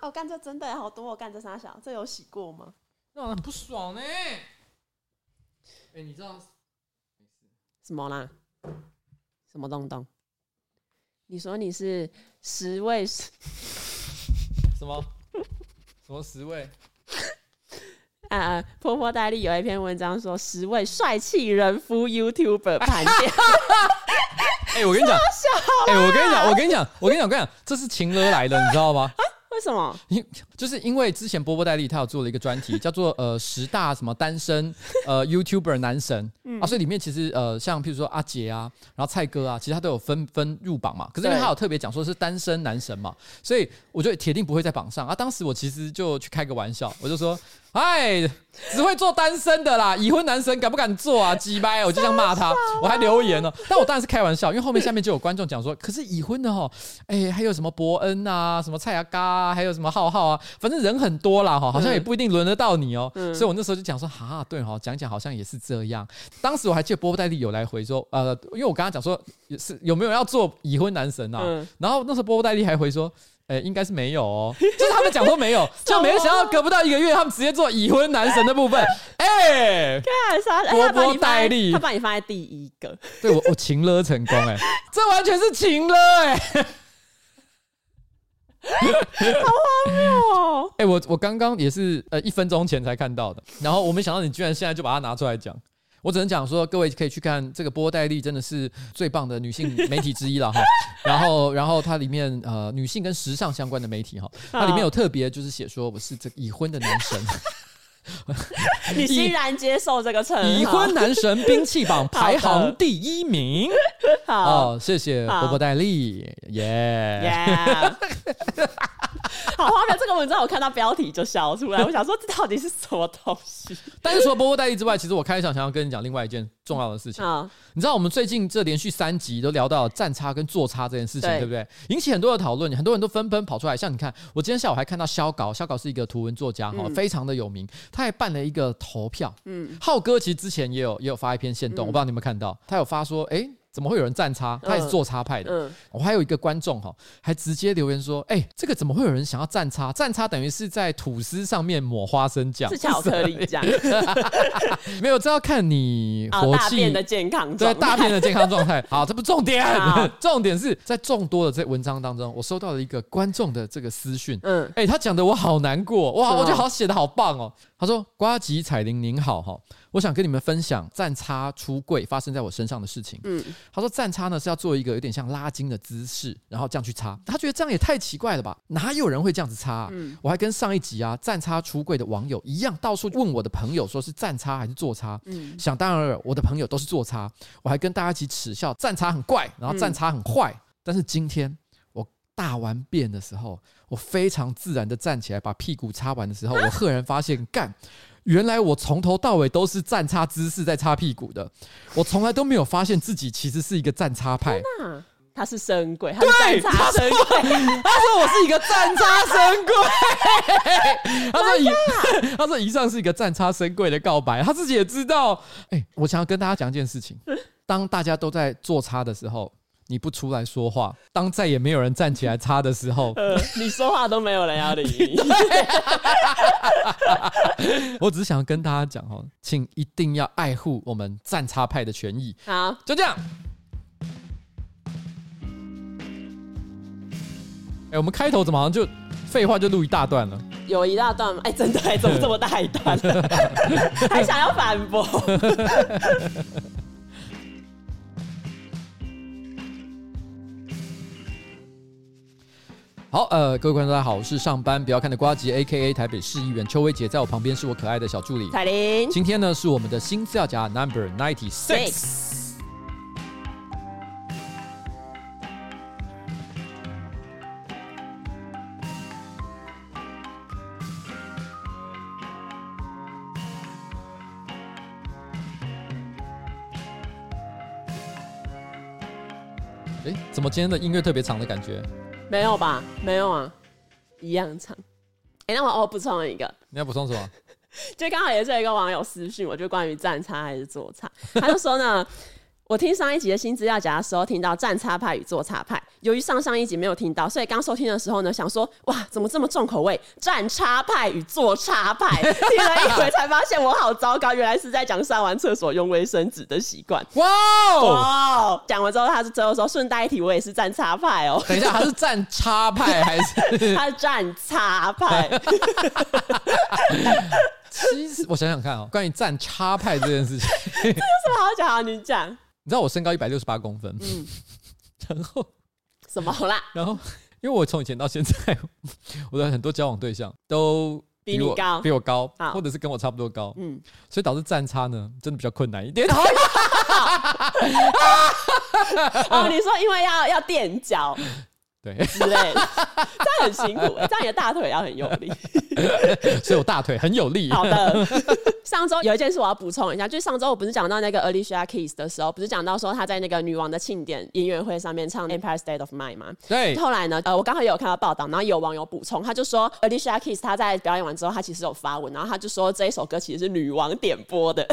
哦，干这真的好多，我干这三小，这有洗过吗？那很不爽呢。哎、欸，你知道什么啦？什么东东？你说你是十位什么？什么十位？啊！婆婆戴利有一篇文章说，十位帅气人夫 YouTuber 盘点。哎，我跟你讲，哎，我跟你讲，我跟你讲，我跟你讲，我跟你讲，这是情歌来的，你知道吗？为什么？因就是因为之前波波戴利他有做了一个专题，叫做呃十大什么单身呃 YouTuber 男神、嗯、啊，所以里面其实呃像譬如说阿杰啊，然后蔡哥啊，其实他都有分分入榜嘛。可是因为他有特别讲说是单身男神嘛，所以我觉得铁定不会在榜上啊。当时我其实就去开个玩笑，我就说。哎，只会做单身的啦，已婚男神敢不敢做啊？鸡掰！我就这样骂他，我还留言了。但我当然是开玩笑，因为后面下面就有观众讲说，可是已婚的哈，哎，还有什么伯恩啊，什么蔡阿嘎啊，还有什么浩浩啊，反正人很多啦哈，好像也不一定轮得到你哦。嗯、所以我那时候就讲说，哈，对哈，讲讲好像也是这样。当时我还记得波波戴利有来回说，呃，因为我刚刚讲说是有没有要做已婚男神啊？嗯、然后那时候波波戴利还回说。哎、欸，应该是没有哦，就是他们讲说没有，就没想到隔不到一个月，他们直接做已婚男神的部分。哎、欸，看啥？波波戴利，他把你放在第一个，对我我情勒成功哎、欸，这完全是情勒哎、欸，好荒谬哦！哎、欸，我我刚刚也是呃一分钟前才看到的，然后我没想到你居然现在就把它拿出来讲。我只能讲说，各位可以去看这个波波戴利，真的是最棒的女性媒体之一了哈。然后，然后它里面呃女性跟时尚相关的媒体哈，它里面有特别就是写说我是这个已婚的男神，你欣然接受这个称号，已婚男神 兵器榜排行第一名。好，谢谢波波戴利，耶。好 荒谬！这个文章我看到标题就笑出来，我想说这到底是什么东西？但是除了波波戴利之外，其实我开场想要跟你讲另外一件重要的事情。哦、你知道我们最近这连续三集都聊到站差跟坐差这件事情，对，对不对？引起很多的讨论，很多人都纷纷跑出来。像你看，我今天下午还看到肖稿，肖稿是一个图文作家哈，嗯、非常的有名，他还办了一个投票。嗯，浩哥其实之前也有也有发一篇线动，嗯、我不知道你有没有看到，他有发说，哎。怎么会有人站差？他也是做差派的。嗯嗯、我还有一个观众哈，还直接留言说：“哎、欸，这个怎么会有人想要站差？站差等于是在吐司上面抹花生酱，是巧克力酱。没有，这要看你活气、哦、大便的健康状。对，大便的健康状态。好，这不重点，重点是在众多的这文章当中，我收到了一个观众的这个私讯。嗯，哎、欸，他讲的我好难过哇，我觉得好写的好棒哦。他说：“瓜吉彩铃您好哈。”我想跟你们分享站差出柜发生在我身上的事情。嗯，他说站差呢是要做一个有点像拉筋的姿势，然后这样去擦。他觉得这样也太奇怪了吧？哪有人会这样子擦啊？嗯，我还跟上一集啊站差出柜的网友一样，到处问我的朋友说是站差还是坐差。嗯，想当然了，我的朋友都是坐差。我还跟大家一起耻笑站差很怪，然后站差很坏。嗯，但是今天我大完便的时候，我非常自然的站起来把屁股擦完的时候，我赫然发现干。原来我从头到尾都是站差姿势在擦屁股的，我从来都没有发现自己其实是一个站差派。他是神鬼，他是站差神鬼。他说我是一个站差神鬼。他说以 他说以上是一个站差神鬼的告白，他自己也知道。哎，我想要跟大家讲一件事情：当大家都在做差的时候。你不出来说话，当再也没有人站起来擦的时候，呃，你说话都没有人要理你。我只是想要跟大家讲哦，请一定要爱护我们站差派的权益。好，就这样。哎，我们开头怎么好像就废话就录一大段了？有一大段吗？哎，真的，怎么这么大一段？还想要反驳？好，呃，各位观众大家好，我是上班不要看的瓜吉，A.K.A 台北市议员邱威杰，在我旁边是我可爱的小助理彩铃。今天呢是我们的新资料夹 Number Ninety Six。哎，怎么今天的音乐特别长的感觉？没有吧？没有啊，一样长。哎、欸，那我我补充了一个，你要补充什么？就刚好也是有一个网友私讯我，就关于站差还是坐差，他就说呢，我听上一集的新资料夹的时候，听到站差派与坐差派。由于上上一集没有听到，所以刚收听的时候呢，想说哇，怎么这么重口味？站插派与坐插派，听了一回才发现我好糟糕，原来是在讲上完厕所用卫生纸的习惯。哇哦！讲完之后，他是最后说顺带一提，我也是站插派哦。等一下，他是站插派还是？他是站插派。其实我想想看哦，关于站插派这件事情，这有什么好讲啊？你讲。你知道我身高一百六十八公分，嗯，然后什么啦？然后因为我从以前到现在，我的很多交往对象都比你高，比我高，或者是跟我差不多高，嗯，所以导致站差呢，真的比较困难一点。哦，你说因为要要垫脚。对，之类的，这样很辛苦，这样你的大腿要很有力，所以我大腿很有力。好的，上周有一件事我要补充一下，就是上周我不是讲到那个 Alicia Keys 的时候，不是讲到说她在那个女王的庆典音乐会上面唱 Empire State of Mind 吗？对。后来呢，呃，我刚好也有看到报道，然后有网友补充，他就说 Alicia Keys 她在表演完之后，她其实有发文，然后他就说这一首歌其实是女王点播的，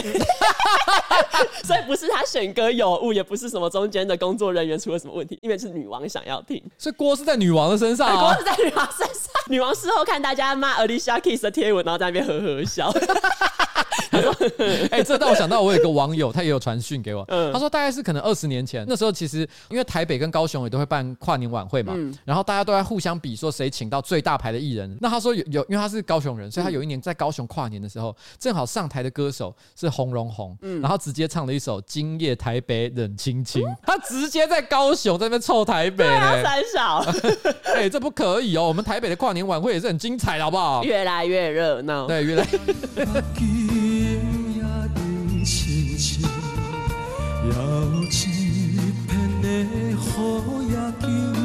所以不是他选歌有误，也不是什么中间的工作人员出了什么问题，因为是女王想要听，所以。锅是在女王的身上，啊，锅是在女王身上。女王事后看大家骂 Alicia Keys 的贴文，然后在那边呵呵笑。哎、欸，这让我想到，我有一个网友，他也有传讯给我。嗯，他说大概是可能二十年前，那时候其实因为台北跟高雄也都会办跨年晚会嘛，嗯、然后大家都在互相比说谁请到最大牌的艺人。那他说有有，因为他是高雄人，所以他有一年在高雄跨年的时候，正好上台的歌手是洪荣宏，嗯，然后直接唱了一首《今夜台北冷清清》，嗯，他直接在高雄在那边臭台北，啊，三小，哎、欸，这不可以哦，我们台北的跨年晚会也是很精彩的，好不好？越来越热闹，对，越来。有一片的好夜景。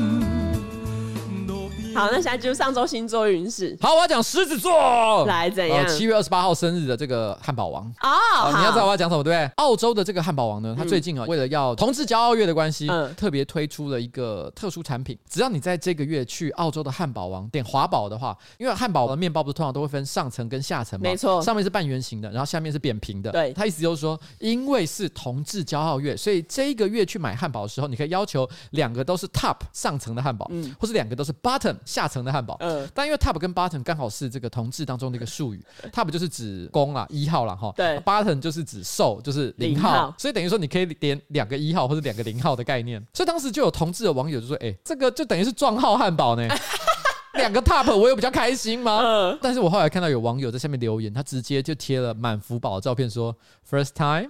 好，那现在就是上周星座运势。好，我要讲狮子座，来怎样？七月二十八号生日的这个汉堡王哦，哦，你要知道我要讲什么，对不对？澳洲的这个汉堡王呢，他最近啊，为了要同志骄傲月的关系，嗯，特别推出了一个特殊产品。只要你在这个月去澳洲的汉堡王点华堡的话，因为汉堡的面包不是通常都会分上层跟下层嘛，没错，上面是半圆形的，然后下面是扁平的。对，他意思就是说，因为是同志骄傲月，所以这一个月去买汉堡的时候，你可以要求两个都是 top 上层的汉堡，嗯，或是两个都是 bottom 下层的汉堡。嗯，但因为 top 跟 bottom 刚好是这个同志当中的一个术语，top 就是指公啦，一号啦哈，对，bottom 就是指受，就是零号，号，所以等于说你可以点两个一号或者两个零号的概念，所以当时就有同志的网友就说，哎、欸，这个就等于是撞号汉堡呢。两个 top 我有比较开心吗？嗯，但是我后来看到有网友在下面留言，他直接就贴了满福宝的照片，说 first time，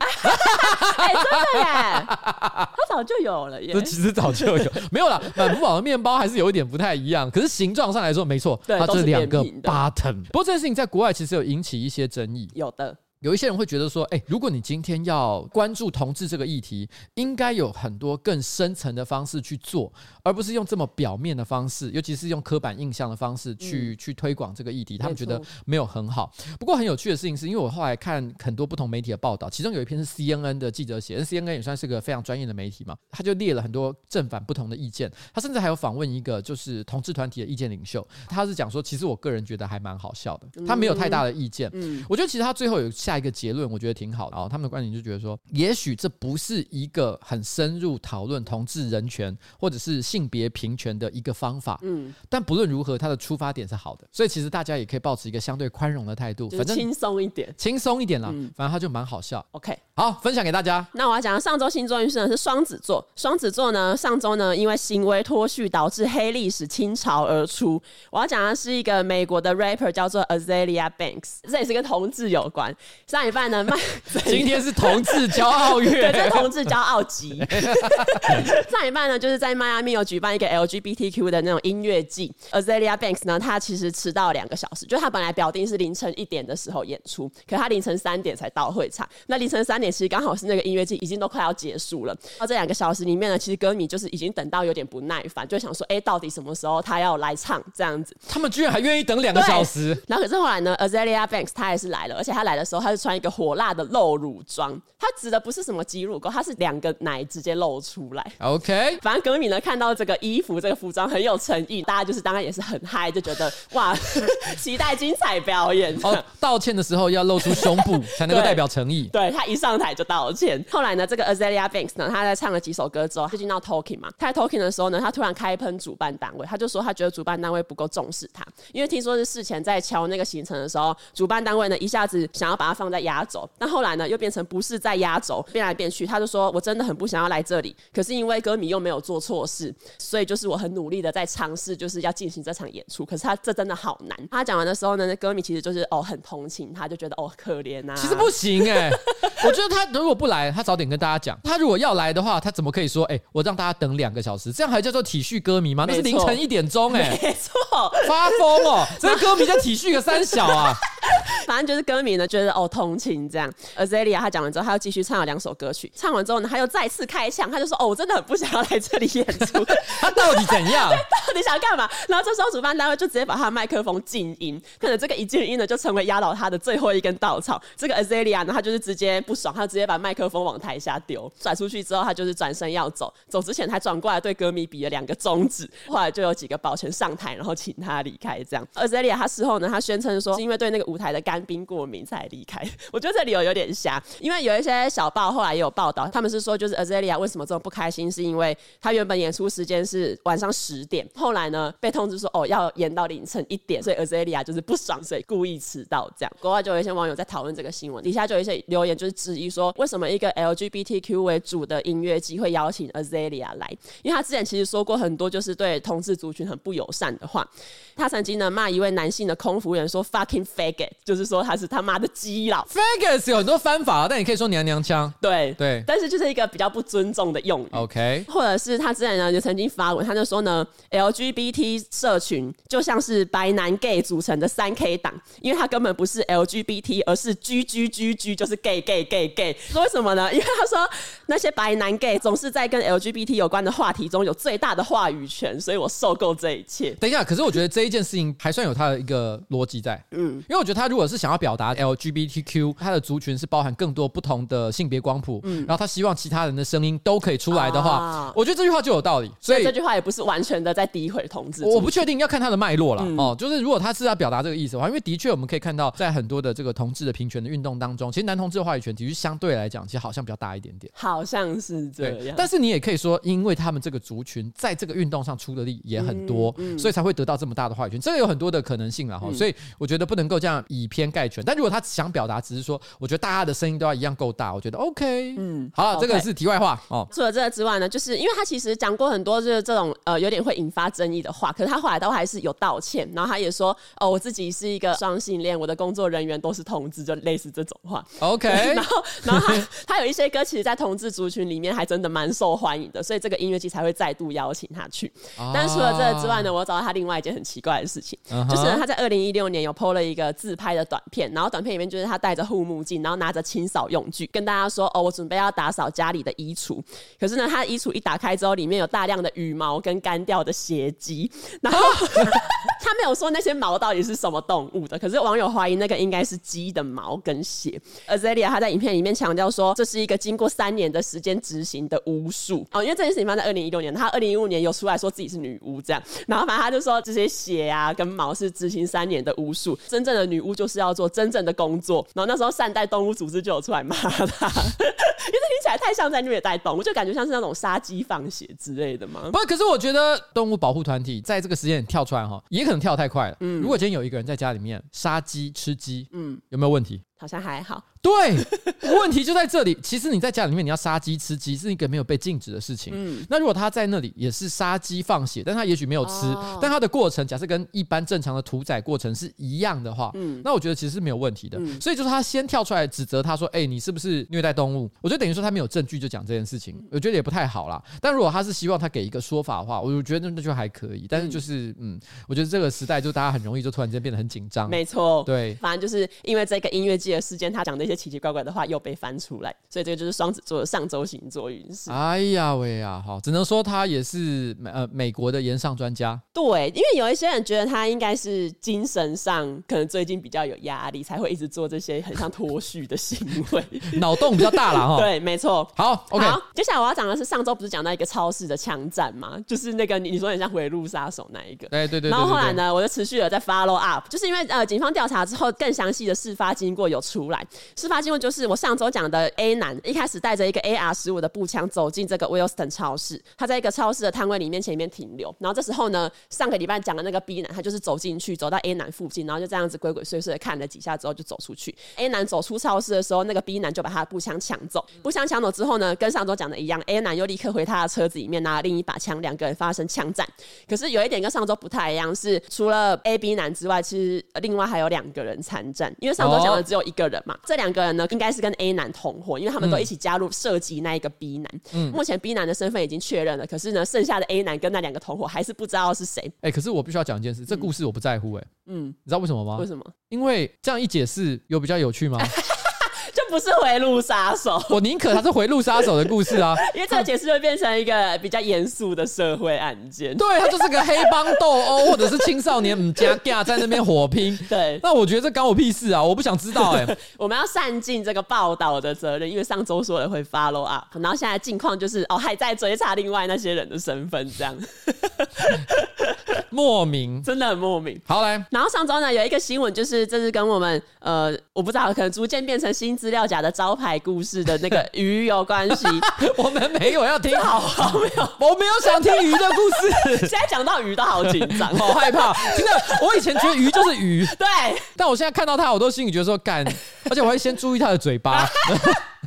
哎、欸，真的耶，他早就有了耶，这其实早就有，没有啦，满福宝的面包还是有一点不太一样，可是形状上来说没错，它就是两个 button。不过这件事情在国外其实有引起一些争议，有的。有一些人会觉得说，哎、欸，如果你今天要关注同志这个议题，应该有很多更深层的方式去做，而不是用这么表面的方式，尤其是用刻板印象的方式去、嗯、去推广这个议题。他们觉得没有很好。不过很有趣的事情是，因为我后来看很多不同媒体的报道，其中有一篇是 CNN 的记者写，CNN 也算是个非常专业的媒体嘛，他就列了很多正反不同的意见。他甚至还有访问一个就是同志团体的意见领袖，他是讲说，其实我个人觉得还蛮好笑的，他没有太大的意见。嗯，我觉得其实他最后有下。下一个结论，我觉得挺好的。然后他们的观点就觉得说，也许这不是一个很深入讨论同志人权或者是性别平权的一个方法。嗯，但不论如何，他的出发点是好的。所以其实大家也可以保持一个相对宽容的态度，反正轻松一点，轻松一点啦。反正他就蛮好笑。OK，好，分享给大家。那我要讲的上周星座运势呢是双子座。双子座呢，上周呢因为行为脱序导致黑历史倾巢而出。我要讲的是一个美国的 rapper 叫做 Azealia Banks，这也是跟同志有关。上一半呢，麦 今天是同志骄傲月，对，这是同志骄傲集。上一半呢，就是在迈阿密有举办一个 LGBTQ 的那种音乐季。Azealia Banks 呢，他其实迟到两个小时，就他本来表定是凌晨一点的时候演出，可他凌晨三点才到会场。那凌晨三点其实刚好是那个音乐季已经都快要结束了。那这两个小时里面呢，其实歌迷就是已经等到有点不耐烦，就想说，哎、欸，到底什么时候他要来唱这样子？他们居然还愿意等两个小时。然后可是后来呢，Azealia Banks 他还是来了，而且他来的时候他。是穿一个火辣的露乳装，他指的不是什么挤乳沟，他是两个奶直接露出来。OK，反正歌迷呢看到这个衣服、这个服装很有诚意，大家就是当然也是很嗨，就觉得哇，期待精彩表演。哦，道歉的时候要露出胸部才能够代表诚意。对，对他一上台就道歉。后来呢，这个 Azealia Banks 呢，他在唱了几首歌之后，就进到 Talking 嘛。他在 Talking 的时候呢，他突然开喷主办单位，他就说他觉得主办单位不够重视他，因为听说是事前在敲那个行程的时候，主办单位呢一下子想要把它放在压轴，但后来呢又变成不是在压轴，变来变去。他就说我真的很不想要来这里，可是因为歌迷又没有做错事，所以就是我很努力的在尝试，就是要进行这场演出。可是他这真的好难。他讲完的时候呢，那歌迷其实就是哦很同情他，就觉得哦可怜啊。其实不行哎、欸，我觉得他如果不来，他早点跟大家讲。他如果要来的话，他怎么可以说哎、欸，我让大家等两个小时，这样还叫做体恤歌迷吗？那是凌晨一点钟哎、欸，没错，发疯哦，这个歌迷在体恤个三小啊。反正就是歌迷呢，觉得哦同情这样。Azealia 他讲完之后，他又继续唱了两首歌曲。唱完之后呢，他又再次开枪，他就说：“哦，我真的很不想要来这里演出。”他到底怎样？到底想干嘛？然后这时候主办单位就直接把他的麦克风静音，可能这个一静音呢，就成为压倒他的最后一根稻草。这个 Azealia 呢，他就是直接不爽，他直接把麦克风往台下丢，甩出去之后，他就是转身要走。走之前还转过来对歌迷比了两个中指。后来就有几个保全上台，然后请他离开。这样，Azealia 他事后呢，他宣称说是因为对那个舞台的干冰过敏才离开。我觉得这理由有点瞎，因为有一些小报后来也有报道，他们是说就是 Azealia 为什么这么不开心，是因为他原本演出时间是晚上十点，后来呢被通知说哦要演到凌晨一点，所以 Azealia 就是不爽，所以故意迟到这样。国外就有一些网友在讨论这个新闻，底下就有一些留言就是质疑说，为什么一个 LGBTQ 为主的音乐季会邀请 Azealia 来？因为他之前其实说过很多就是对同志族群很不友善的话，他曾经呢骂一位男性的空服员说 fucking faggot，就是说他是他妈的基佬。faggot 有很多翻法，但你可以说娘娘腔。对对，但是就是一个比较不尊重的用语。OK，或者是他之前呢就曾经发文，他就说呢，LGBT 社群就像是白男 gay 组成的三 K 党，因为他根本不是 LGBT，而是 G G G G，就是 gay gay gay gay。说为什么呢？因为他说那些白男 gay 总是在跟 LGBT 有关的话题中有最大的话语权，所以我受够这一切。等一下，可是我觉得这一件事情还算有他的一个逻辑在，嗯，因为我觉得他如果是想要表达 LGBTQ，他的族群是包含更多不同的性别光谱，嗯，然后他希望其他人的声音都可以出来的话，啊、我觉得这句话就有道理。所以，这句话也不是完全的在诋毁同志，我不确定要看他的脉络了、嗯、哦。就是如果他是要表达这个意思的话，因为的确我们可以看到，在很多的这个同志的平权的运动当中，其实男同志的话语权其实相对来讲，其实好像比较大一点点，好像是这样。但是你也可以说，因为他们这个族群在这个运动上出的力也很多，嗯嗯、所以才会得到这么大的话语权。这个有很多的可能性了哈。嗯、所以我觉得不能够这样以偏概全。但如果他想表达，只是说，我觉得大家的声音都要一样够大，我觉得 OK。嗯，好了这个是题外话哦。除了这个之外呢，就是因为他其实讲过很多就是这种呃有点会引发争议的话，可是他后来都还是有道歉，然后他也说哦，我自己是一个双性恋，我的工作人员都是同志，就类似这种话。OK，然后然后他他有一些歌，其实，在同志族群里面还真的蛮受欢迎的，所以这个音乐季才会再度邀请他去。哦、但除了这个之外呢，我找到他另外一件很奇怪的事情，就是呢他在二零一六年有 PO 了一个自拍的短片，然后短片里面就是他戴着护目镜，然后拿着清扫用具，跟大家说哦，我准备要打扫家里的衣橱。可是呢，他的衣橱一打开之后，里面有大量的羽毛跟干掉的血迹，然后。他没有说那些毛到底是什么动物的，可是网友怀疑那个应该是鸡的毛跟血。Azealia 他在影片里面强调说，这是一个经过三年的时间执行的巫术哦，因为这件事情发生在二零一六年，他二零一五年有出来说自己是女巫这样，然后反正他就说这些血啊跟毛是执行三年的巫术，真正的女巫就是要做真正的工作。然后那时候善待动物组织就有出来骂他，因为听起来太像在虐待动物，就感觉像是那种杀鸡放血之类的嘛。不，可是我觉得动物保护团体在这个时间点跳出来哈，也可能跳太快了。嗯，如果今天有一个人在家里面杀鸡吃鸡，嗯，有没有问题？好像还好。对，问题就在这里。其实你在家里面，你要杀鸡吃鸡是一个没有被禁止的事情。嗯，那如果他在那里也是杀鸡放血，但他也许没有吃，哦、但他的过程假设跟一般正常的屠宰过程是一样的话，嗯，那我觉得其实是没有问题的。嗯、所以就是他先跳出来指责他说：“哎、欸，你是不是虐待动物？”我觉得等于说他没有证据就讲这件事情，我觉得也不太好啦。但如果他是希望他给一个说法的话，我觉得那就还可以。但是就是嗯，我觉得这个时代就大家很容易就突然间变得很紧张。没错，对，反正就是因为这个音乐季的事件，他讲的一些奇奇怪怪的话又被翻出来，所以这个就是双子座的上周星座运势。哎呀喂呀，好，只能说他也是美呃美国的言上专家。对，因为有一些人觉得他应该是精神上可能最近比较有压力，才会一直做这些很像脱序的行为，脑洞比较大了 哈。对，没错。好，OK。好，接下来我要讲的是上周不是讲到一个超市的枪战吗？就是那个你说很像回路杀手那一个。对对对。然后后来呢，我就持续的在 follow up，就是因为呃警方调查之后更详细的事发经过有出来。事发经过就是我上周讲的 A 男一开始带着一个 AR 十五的步枪走进这个 Wilson 超市，他在一个超市的摊位里面前面停留。然后这时候呢，上个礼拜讲的那个 B 男，他就是走进去，走到 A 男附近，然后就这样子鬼鬼祟祟的看了几下之后就走出去。A 男走出超市的时候，那个 B 男就把他的步枪抢走。步枪抢走之后呢，跟上周讲的一样，A 男又立刻回他的车子里面拿了另一把枪，两个人发生枪战。可是有一点跟上周不太一样，是除了 A、B 男之外，其实另外还有两个人参战。因为上周讲的只有一个人嘛，这两个人呢，应该是跟 A 男同伙，因为他们都一起加入涉及那一个 B 男。嗯，目前 B 男的身份已经确认了，可是呢，剩下的 A 男跟那两个同伙还是不知道是谁。哎、欸，可是我必须要讲一件事，这故事我不在乎、欸。哎，嗯，你知道为什么吗？为什么？因为这样一解释，有比较有趣吗？就不是回路杀手，我宁可他是回路杀手的故事啊，因为这个解释会变成一个比较严肃的社会案件。对，他就是个黑帮斗殴，或者是青少年唔加架在那边火拼。对，那我觉得这关我屁事啊，我不想知道哎、欸。我们要善尽这个报道的责任，因为上周说了会 follow up，然后现在近况就是哦还在追查另外那些人的身份，这样莫名，真的很莫名。好来，然后上周呢有一个新闻，就是这是跟我们呃我不知道，可能逐渐变成新资料夹的招牌故事的那个 鱼有关系，我们没有要听，好好没有，我没有想听鱼的故事。现在讲到鱼都好紧张，好 害怕。真的，我以前觉得鱼就是鱼，对，但我现在看到它，我都心里觉得说干，而且我会先注意它的嘴巴。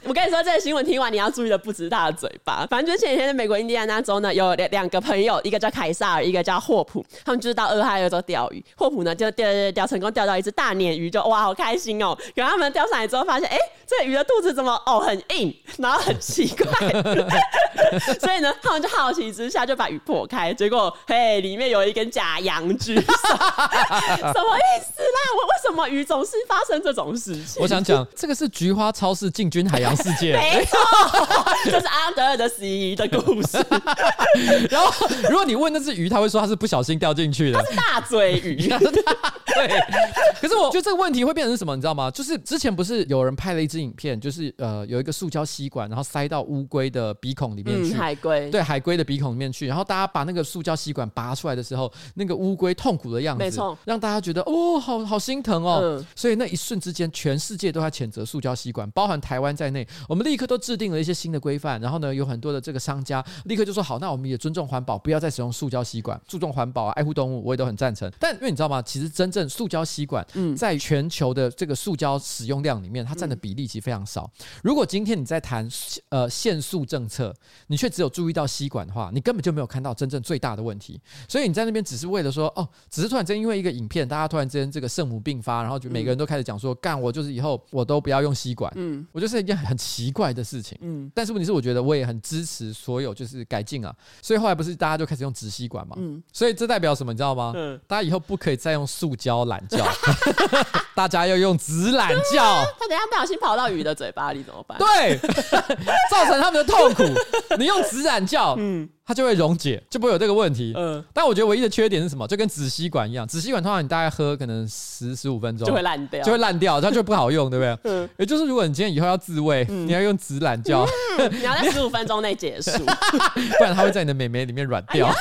我跟你说，这个新闻听完你要注意的不止他的嘴巴。反正就是前几天在美国印第安纳州呢，有两两个朋友，一个叫凯撒尔，一个叫霍普，他们就是到俄亥俄州钓鱼。霍普呢就钓钓钓成功钓到一只大鲶鱼，就哇好开心哦。然后他们钓上来之后发现，哎、欸，这个鱼的肚子怎么哦很硬，然后很奇怪，所以呢他们就好奇之下就把鱼破开，结果嘿里面有一根假阳具，什么意思啦？我为什么鱼总是发生这种事情？我想讲这个是菊花超市进军海洋。世界没错，这是安德尔的 C 的故事。然后，如果你问那只鱼，他会说他是不小心掉进去的，他是大嘴鱼。对，可是我觉得这个问题会变成什么，你知道吗？就是之前不是有人拍了一支影片，就是呃有一个塑胶吸管，然后塞到乌龟的鼻孔里面去，嗯、海龟对海龟的鼻孔里面去，然后大家把那个塑胶吸管拔出来的时候，那个乌龟痛苦的样子，没错，让大家觉得哦，好好心疼哦。嗯、所以那一瞬之间，全世界都在谴责塑胶吸管，包含台湾在内。我们立刻都制定了一些新的规范，然后呢，有很多的这个商家立刻就说好，那我们也尊重环保，不要再使用塑胶吸管，注重环保啊，爱护动物，我也都很赞成。但因为你知道吗？其实真正塑胶吸管，在全球的这个塑胶使用量里面，它占的比例其实非常少。如果今天你在谈呃限塑政策，你却只有注意到吸管的话，你根本就没有看到真正最大的问题。所以你在那边只是为了说哦，只是突然间因为一个影片，大家突然间这个圣母病发，然后就每个人都开始讲说，干我就是以后我都不要用吸管。嗯，我就是一件很奇怪的事情，嗯，但是问题是，我觉得我也很支持所有就是改进啊，所以后来不是大家就开始用纸吸管嘛，嗯，所以这代表什么，你知道吗？嗯，大家以后不可以再用塑胶懒觉，大家要用纸懒觉。他等下不小心跑到鱼的嘴巴里怎么办？对，造成他们的痛苦。你用纸懒觉，嗯。它就会溶解，就不会有这个问题。嗯，但我觉得唯一的缺点是什么？就跟纸吸管一样，纸吸管通常你大概喝可能十十五分钟就会烂掉，就会烂掉，它就不好用，对不对？嗯，也就是如果你今天以后要自慰，你要用纸懒觉，你要在十五分钟内结束，不然它会在你的美眉里面软掉，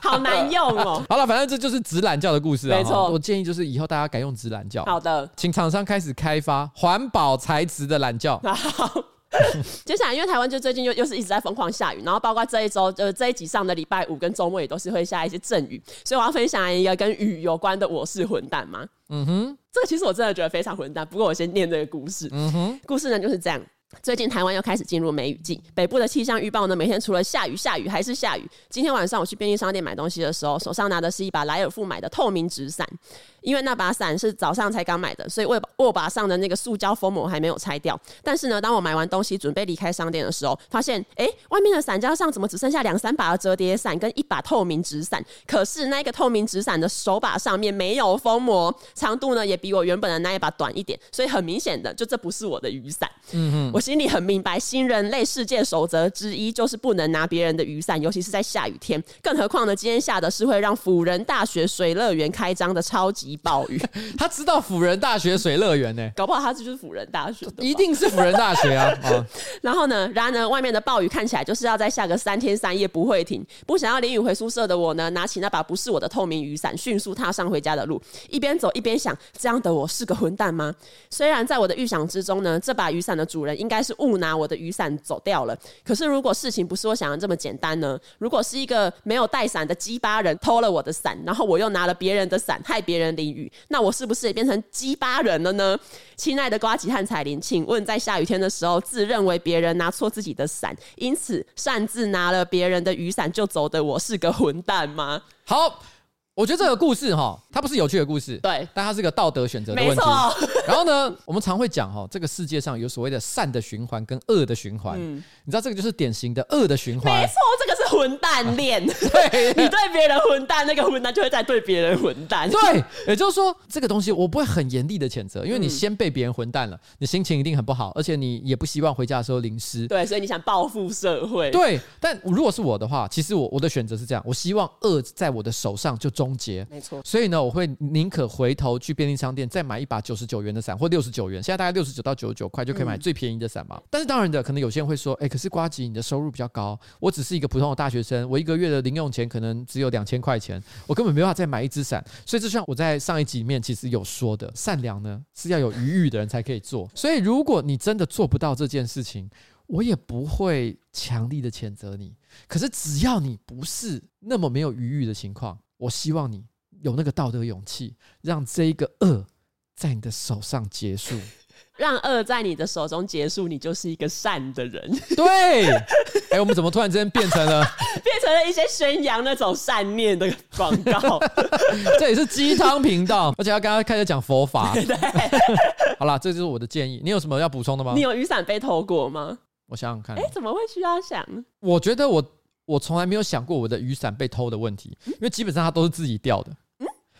好难用哦。好了，反正这就是纸懒觉的故事啊。没错，我建议就是以后大家改用纸懒觉。好的，请厂商开始开发环保材质的懒觉。好。接下来，因为台湾就最近又又是一直在疯狂下雨，然后包括这一周，呃，这一集上的礼拜五跟周末也都是会下一些阵雨，所以我要分享一个跟雨有关的我是混蛋吗？嗯哼，这个其实我真的觉得非常混蛋。不过我先念这个故事。嗯哼，故事呢就是这样。最近台湾又开始进入梅雨季，北部的气象预报呢，每天除了下雨下雨还是下雨。今天晚上我去便利商店买东西的时候，手上拿的是一把莱尔富买的透明纸伞，因为那把伞是早上才刚买的，所以握握把上的那个塑胶封膜还没有拆掉。但是呢，当我买完东西准备离开商店的时候，发现哎，外面的伞架上怎么只剩下两三把的折叠伞跟一把透明纸伞？可是那个透明纸伞的手把上面没有封膜，长度呢也比我原本的那一把短一点，所以很明显的，就这不是我的雨伞。嗯哼。我心里很明白，新人类世界守则之一就是不能拿别人的雨伞，尤其是在下雨天。更何况呢，今天下的是会让辅仁大学水乐园开张的超级暴雨。他知道辅仁大学水乐园呢？搞不好他这就是辅仁大学，一定是辅仁大学啊！哦、然后呢，然而呢，外面的暴雨看起来就是要再下个三天三夜不会停。不想要淋雨回宿舍的我呢，拿起那把不是我的透明雨伞，迅速踏上回家的路。一边走一边想：这样的我是个混蛋吗？虽然在我的预想之中呢，这把雨伞的主人应应该是误拿我的雨伞走掉了。可是如果事情不是我想的这么简单呢？如果是一个没有带伞的鸡巴人偷了我的伞，然后我又拿了别人的伞害别人淋雨，那我是不是也变成鸡巴人了呢？亲爱的呱吉和彩铃，请问在下雨天的时候，自认为别人拿错自己的伞，因此擅自拿了别人的雨伞就走的我是个混蛋吗？好。我觉得这个故事哈，它不是有趣的故事，对，但它是个道德选择的问题。然后呢，我们常会讲哈，这个世界上有所谓的善的循环跟恶的循环。嗯，你知道这个就是典型的恶的循环。没错，这个是混蛋恋。对，你对别人混蛋，那个混蛋就会再对别人混蛋。对，也就是说，这个东西我不会很严厉的谴责，因为你先被别人混蛋了，你心情一定很不好，而且你也不希望回家的时候淋湿。对，所以你想报复社会。对，但如果是我的话，其实我我的选择是这样，我希望恶在我的手上就终结。没错。所以呢，我会宁可回头去便利商店再买一把九十九元的伞，或六十九元，现在大概六十九到九十九块就可以买最便宜的伞嘛。嗯、但是当然的，可能有些人会说，哎、欸，可是瓜吉，你的收入比较高，我只是一个普通的大学生，我一个月的零用钱可能只有两千块钱，我根本没办法再买一支伞。所以就像我在上一集里面其实有说的，善良呢是要有余裕的人才可以做。所以如果你真的做不到这件事情，我也不会强力的谴责你。可是只要你不是那么没有余裕的情况，我希望你。有那个道德勇气，让这一个恶在你的手上结束，让恶在你的手中结束，你就是一个善的人。对，哎、欸，我们怎么突然之间变成了 变成了一些宣扬那种善念的广告？这也是鸡汤频道，而且他刚刚开始讲佛法。对，好啦，这就是我的建议。你有什么要补充的吗？你有雨伞被偷过吗？我想想看，哎、欸，怎么会需要想？我觉得我我从来没有想过我的雨伞被偷的问题，因为基本上它都是自己掉的。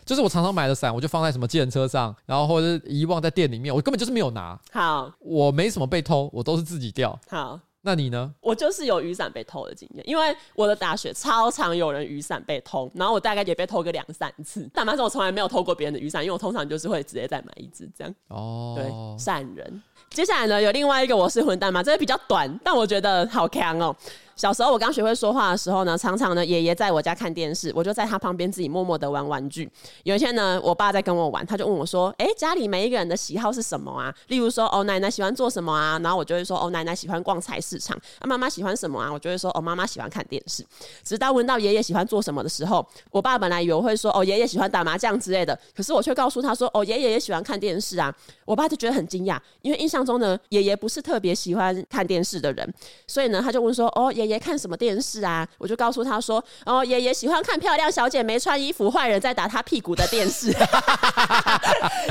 就是我常常买的伞，我就放在什么计程车上，然后或者是遗忘在店里面，我根本就是没有拿。好，我没什么被偷，我都是自己掉。好，那你呢？我就是有雨伞被偷的经验，因为我的大学超常有人雨伞被偷，然后我大概也被偷个两三次。但反正我从来没有偷过别人的雨伞，因为我通常就是会直接再买一只这样。哦，对，善人。接下来呢，有另外一个我是混蛋嘛，这个比较短，但我觉得好强哦。小时候我刚学会说话的时候呢，常常呢爷爷在我家看电视，我就在他旁边自己默默的玩玩具。有一天呢，我爸在跟我玩，他就问我说：“哎，家里每一个人的喜好是什么啊？例如说，哦，奶奶喜欢做什么啊？然后我就会说，哦，奶奶喜欢逛菜市场。啊，妈妈喜欢什么啊？我就会说，哦，妈妈喜欢看电视。直到问到爷爷喜欢做什么的时候，我爸本来以为我会说，哦，爷爷喜欢打麻将之类的，可是我却告诉他说，哦，爷爷也喜欢看电视啊。我爸就觉得很惊讶，因为印象中呢，爷爷不是特别喜欢看电视的人，所以呢，他就问说，哦，爷爷爷看什么电视？啊，我就告诉他说：“哦，爷爷喜欢看漂亮小姐没穿衣服，坏人在打他屁股的电视。”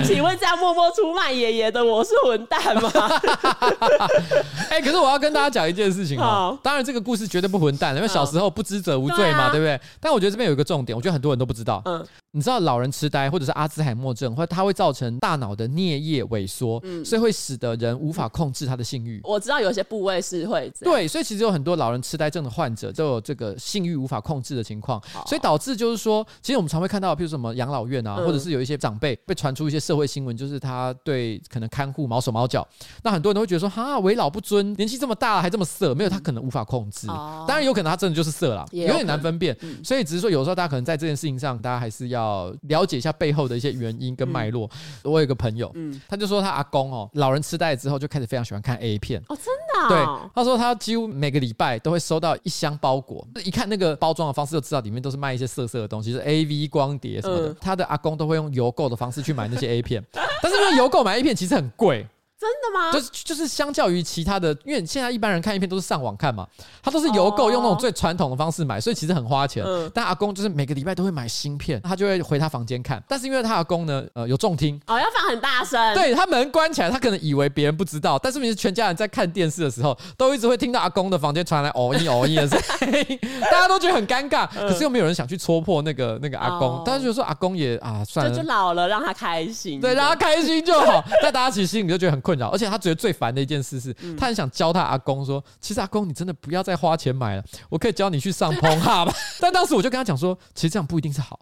请问这样默默出卖爷爷的我是混蛋吗？哎、欸，可是我要跟大家讲一件事情啊。好当然，这个故事绝对不混蛋，因为小时候不知者无罪嘛，对，不对？但我觉得这边有一个重点，我觉得很多人都不知道。嗯。你知道老人痴呆或者是阿兹海默症，或者它会造成大脑的颞叶萎缩，嗯，所以会使得人无法控制他的性欲。我知道有些部位是会对，所以其实有很多老人痴呆症的患者都有这个性欲无法控制的情况，所以导致就是说，其实我们常会看到，譬如什么养老院啊，嗯、或者是有一些长辈被传出一些社会新闻，就是他对可能看护毛手毛脚，那很多人都会觉得说，哈，为老不尊，年纪这么大了还这么色，没有他可能无法控制。嗯、当然有可能他真的就是色了，有，点难分辨。嗯、所以只是说有时候大家可能在这件事情上，大家还是要了解。一下背后的一些原因跟脉络。嗯、我有一个朋友，嗯，他就说他阿公哦，老人痴呆之后就开始非常喜欢看 A 片哦，真的、哦。对，他说他几乎每个礼拜都会收到一箱包裹，一看那个包装的方式就知道里面都是卖一些色色的东西，是 AV 光碟什么的。嗯、他的阿公都会用邮购的方式去买那些 A 片，但是因为邮购买 A 片其实很贵。真的吗？就是就是相较于其他的，因为现在一般人看影片都是上网看嘛，他都是邮购用那种最传统的方式买，所以其实很花钱。嗯、但阿公就是每个礼拜都会买新片，他就会回他房间看。但是因为他阿公呢，呃，有重听哦，要放很大声。对，他门关起来，他可能以为别人不知道，但是其实全家人在看电视的时候，都一直会听到阿公的房间传来哦一哦一的声音，大家都觉得很尴尬，可是又没有人想去戳破那个那个阿公。大家就说阿公也啊，算了，就，就老了，让他开心，对，让他开心就好。但大家其实心里就觉得很。困扰，而且他觉得最烦的一件事是，他很想教他阿公说：“其实阿公，你真的不要再花钱买了，我可以教你去上 Pornhub。”但当时我就跟他讲说：“其实这样不一定是好，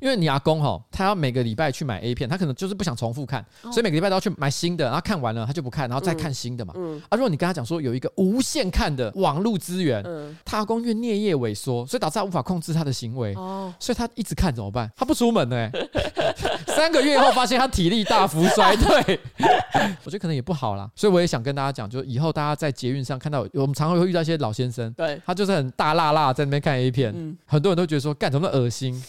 因为你阿公哈，他要每个礼拜去买 A 片，他可能就是不想重复看，所以每个礼拜都要去买新的，然后看完了他就不看，然后再看新的嘛。啊，如果你跟他讲说有一个无限看的网络资源，他阿公因为颞叶萎缩，所以导致他无法控制他的行为，所以他一直看怎么办？他不出门呢、欸，三个月后发现他体力大幅衰退，我 可能也不好啦，所以我也想跟大家讲，就以后大家在捷运上看到，我们常常会遇到一些老先生，对，他就是很大辣辣在那边看 A 片，嗯，很多人都觉得说，干什么恶心。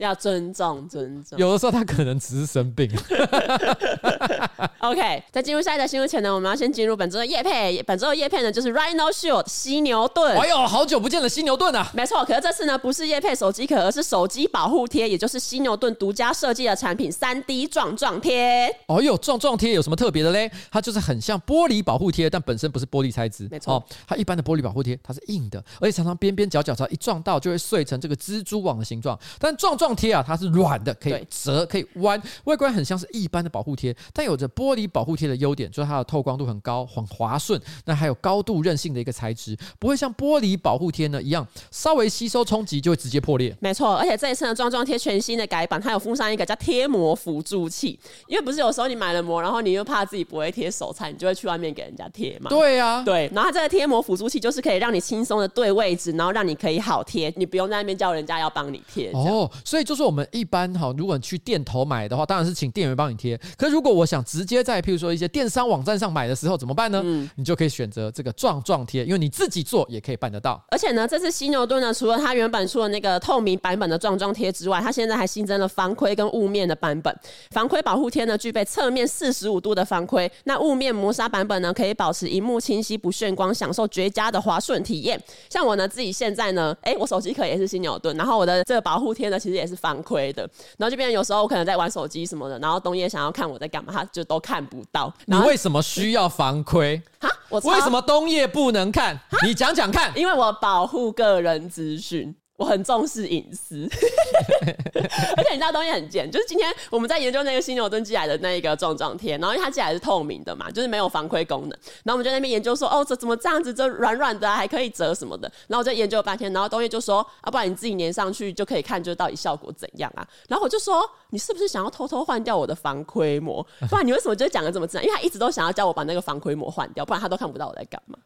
要尊重，尊重。有的时候他可能只是生病。OK，在进入下一个新闻前呢，我们要先进入本周的叶配。本周的叶配呢，就是 Rhino Shield 犀牛盾。哎呦，好久不见了，犀牛盾啊！没错，可是这次呢，不是叶配手机壳，而是手机保护贴，也就是犀牛盾独家设计的产品——三 D 撞撞贴。哦呦，撞撞贴有什么特别的嘞？它就是很像玻璃保护贴，但本身不是玻璃材质。没错，哦，它一般的玻璃保护贴它是硬的，而且常常边边角角它一撞到就会碎成这个蜘蛛网的形状。但撞撞贴啊，它是软。的可以折，可以弯，外观很像是一般的保护贴，但有着玻璃保护贴的优点，就是它的透光度很高，很滑顺。那还有高度韧性的一个材质，不会像玻璃保护贴呢一样，稍微吸收冲击就会直接破裂。没错，而且这一次的，撞撞贴全新的改版，它有附上一个叫贴膜辅助器。因为不是有时候你买了膜，然后你又怕自己不会贴手残，你就会去外面给人家贴嘛。对啊，对。然后它这个贴膜辅助器就是可以让你轻松的对位置，然后让你可以好贴，你不用在那边叫人家要帮你贴。哦，所以就是我们一般。哈，如果你去店头买的话，当然是请店员帮你贴。可是如果我想直接在譬如说一些电商网站上买的时候，怎么办呢？嗯，你就可以选择这个撞撞贴，因为你自己做也可以办得到。而且呢，这次犀牛盾呢，除了它原本出的那个透明版本的撞撞贴之外，它现在还新增了防窥跟雾面的版本。防窥保护贴呢，具备侧面四十五度的防窥；那雾面磨砂版本呢，可以保持荧幕清晰不眩光，享受绝佳的滑顺体验。像我呢，自己现在呢，哎、欸，我手机壳也是犀牛盾，然后我的这个保护贴呢，其实也是防窥的。然后这边有时候我可能在玩手机什么的，然后东叶想要看我在干嘛，他就都看不到。你为什么需要防窥？哈，我为什么东叶不能看？你讲讲看。因为我保护个人资讯。我很重视隐私，而且你知道东西很贱，就是今天我们在研究那个犀牛盾寄来的那一个壮壮贴，然后因为它寄来是透明的嘛，就是没有防窥功能，然后我们就在那边研究说，哦，这怎么这样子，这软软的、啊、还可以折什么的，然后我就研究了半天，然后东西就说，啊，不然你自己粘上去就可以看，就到底效果怎样啊？然后我就说，你是不是想要偷偷换掉我的防窥膜？不然你为什么就讲的这么自然？因为他一直都想要叫我把那个防窥膜换掉，不然他都看不到我在干嘛。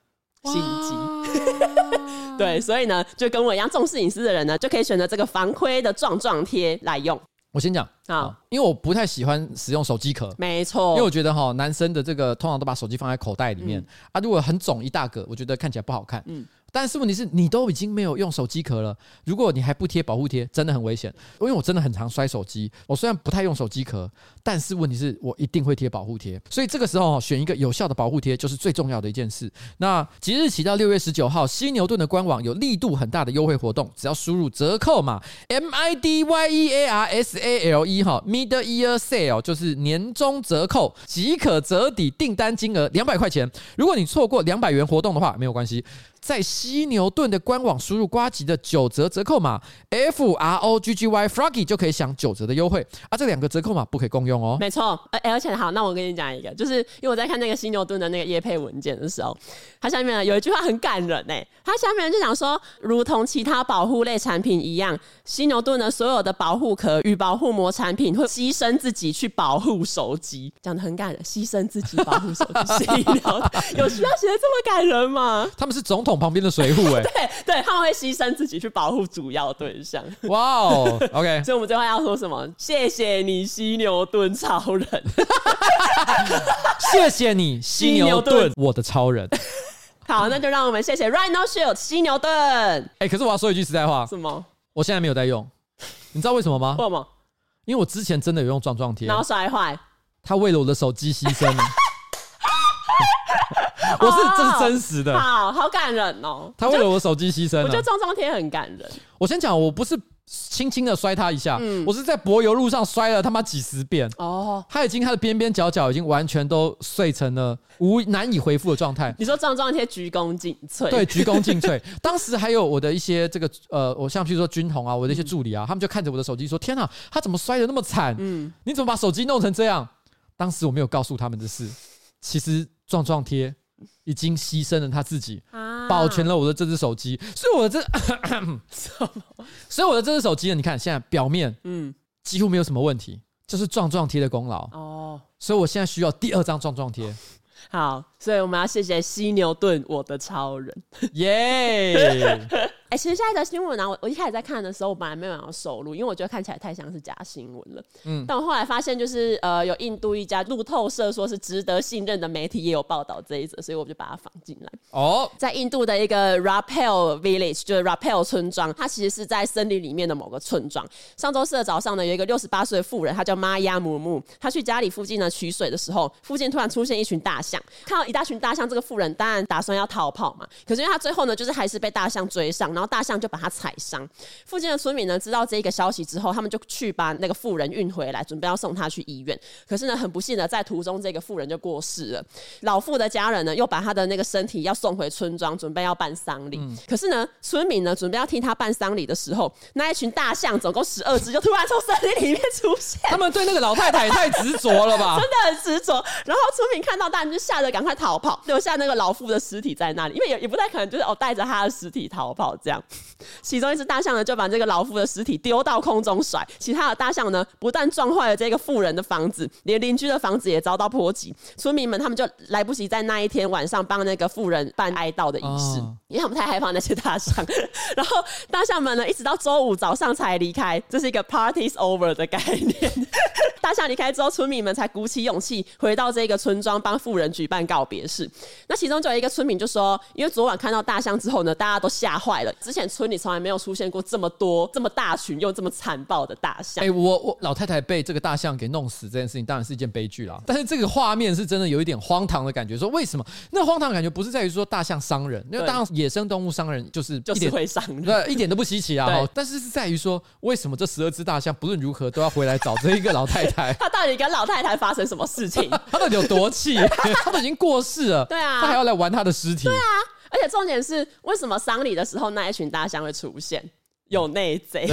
心机，对，所以呢，就跟我一样重视隐私的人呢，就可以选择这个防窥的撞撞贴来用。我先讲啊，因为我不太喜欢使用手机壳，没错，因为我觉得哈，男生的这个通常都把手机放在口袋里面、嗯、啊，如果很肿一大个，我觉得看起来不好看。嗯。但是问题是，你都已经没有用手机壳了，如果你还不贴保护贴，真的很危险。因为我真的很常摔手机，我虽然不太用手机壳，但是问题是我一定会贴保护贴。所以这个时候选一个有效的保护贴就是最重要的一件事。那即日起到六月十九号，犀牛顿的官网有力度很大的优惠活动，只要输入折扣码 M I D Y E A R S A L E 哈，Mid Year Sale 就是年终折扣，即可折抵订单金额两百块钱。如果你错过两百元活动的话，没有关系。在犀牛盾的官网输入瓜吉的九折折扣码 F R O G G Y Froggy 就可以享九折的优惠啊！这两个折扣码不可以共用哦。没错，而而且好，那我跟你讲一个，就是因为我在看那个犀牛盾的那个业配文件的时候，它下面有一句话很感人哎，它下面就讲说，如同其他保护类产品一样，犀牛盾的所有的保护壳与保护膜产品会牺牲自己去保护手机，讲的很感人，牺牲自己保护手机，犀牛 有需要写的这么感人吗？他们是总统。旁边的水户哎，对对，他们会牺牲自己去保护主要对象。哇哦，OK，所以我们最后要说什么？谢谢你，犀牛盾超人。谢谢你，犀牛盾，我的超人。好，那就让我们谢谢 Rhino Shield 犀牛盾。哎，可是我要说一句实在话，什么？我现在没有在用，你知道为什么吗？为什么？因为我之前真的有用撞撞贴，然后摔坏，他为了我的手机牺牲了。我是这是真实的，好好感人哦。他为了我手机牺牲，我觉得撞撞贴很感人。我先讲，我不是。轻轻的摔他一下，嗯、我是在柏油路上摔了他妈几十遍哦，他已经他的边边角角已经完全都碎成了无难以回复的状态。你说撞撞贴鞠躬尽瘁，对，鞠躬尽瘁。当时还有我的一些这个呃，我像譬如说军红啊，我的一些助理啊，嗯、他们就看着我的手机说：“天哪，他怎么摔的那么惨？嗯，你怎么把手机弄成这样？”当时我没有告诉他们的是，其实撞撞贴已经牺牲了他自己。啊保全了我的这只手机，所以我的这，所以我的这只手机呢，你看现在表面，嗯，几乎没有什么问题，就是撞撞贴的功劳哦。所以我现在需要第二张撞撞贴。好，所以我们要谢谢犀牛顿，我的超人，耶。哎、欸，其实下一则新闻呢，我我一开始在看的时候，我本来没有想要收录，因为我觉得看起来太像是假新闻了。嗯，但我后来发现，就是呃，有印度一家路透社说是值得信任的媒体也有报道这一则，所以我就把它放进来。哦，在印度的一个 Rapel Village，就是 Rapel 村庄，它其实是在森林里面的某个村庄。上周四的早上呢，有一个六十八岁的妇人，她叫玛雅姆姆，她去家里附近呢取水的时候，附近突然出现一群大象，看到一大群大象，这个妇人当然打算要逃跑嘛，可是因为她最后呢，就是还是被大象追上，然后。大象就把它踩伤。附近的村民呢，知道这个消息之后，他们就去把那个妇人运回来，准备要送她去医院。可是呢，很不幸的，在途中这个妇人就过世了。老妇的家人呢，又把他的那个身体要送回村庄，准备要办丧礼。嗯、可是呢，村民呢，准备要替他办丧礼的时候，那一群大象总共十二只，就突然从森林里面出现。他们对那个老太太也太执着了吧？真的很执着。然后村民看到大人就吓得赶快逃跑，留下那个老妇的尸体在那里，因为也也不太可能就是哦带着他的尸体逃跑这样。其中一只大象呢，就把这个老妇的尸体丢到空中甩，其他的大象呢，不但撞坏了这个富人的房子，连邻居的房子也遭到波及。村民们他们就来不及在那一天晚上帮那个富人办哀悼的仪式，哦、因为他们太害怕那些大象。然后大象们呢，一直到周五早上才离开，这是一个 parties over 的概念。大象离开之后，村民们才鼓起勇气回到这个村庄，帮富人举办告别式。那其中就有一个村民就说，因为昨晚看到大象之后呢，大家都吓坏了。之前村里从来没有出现过这么多、这么大群又这么残暴的大象。哎、欸，我我老太太被这个大象给弄死这件事情，当然是一件悲剧啦。但是这个画面是真的有一点荒唐的感觉。说为什么？那荒唐的感觉不是在于说大象伤人，因为大象野生动物伤人就是就是会伤人，对，一点都不稀奇啊。但是是在于说，为什么这十二只大象不论如何都要回来找这一个老太太？他到底跟老太太发生什么事情？他到底有多气？他都已经过世了，对啊，他还要来玩他的尸体？对啊，而且重点是，为什么丧礼的时候那一群大象会出现？有内贼，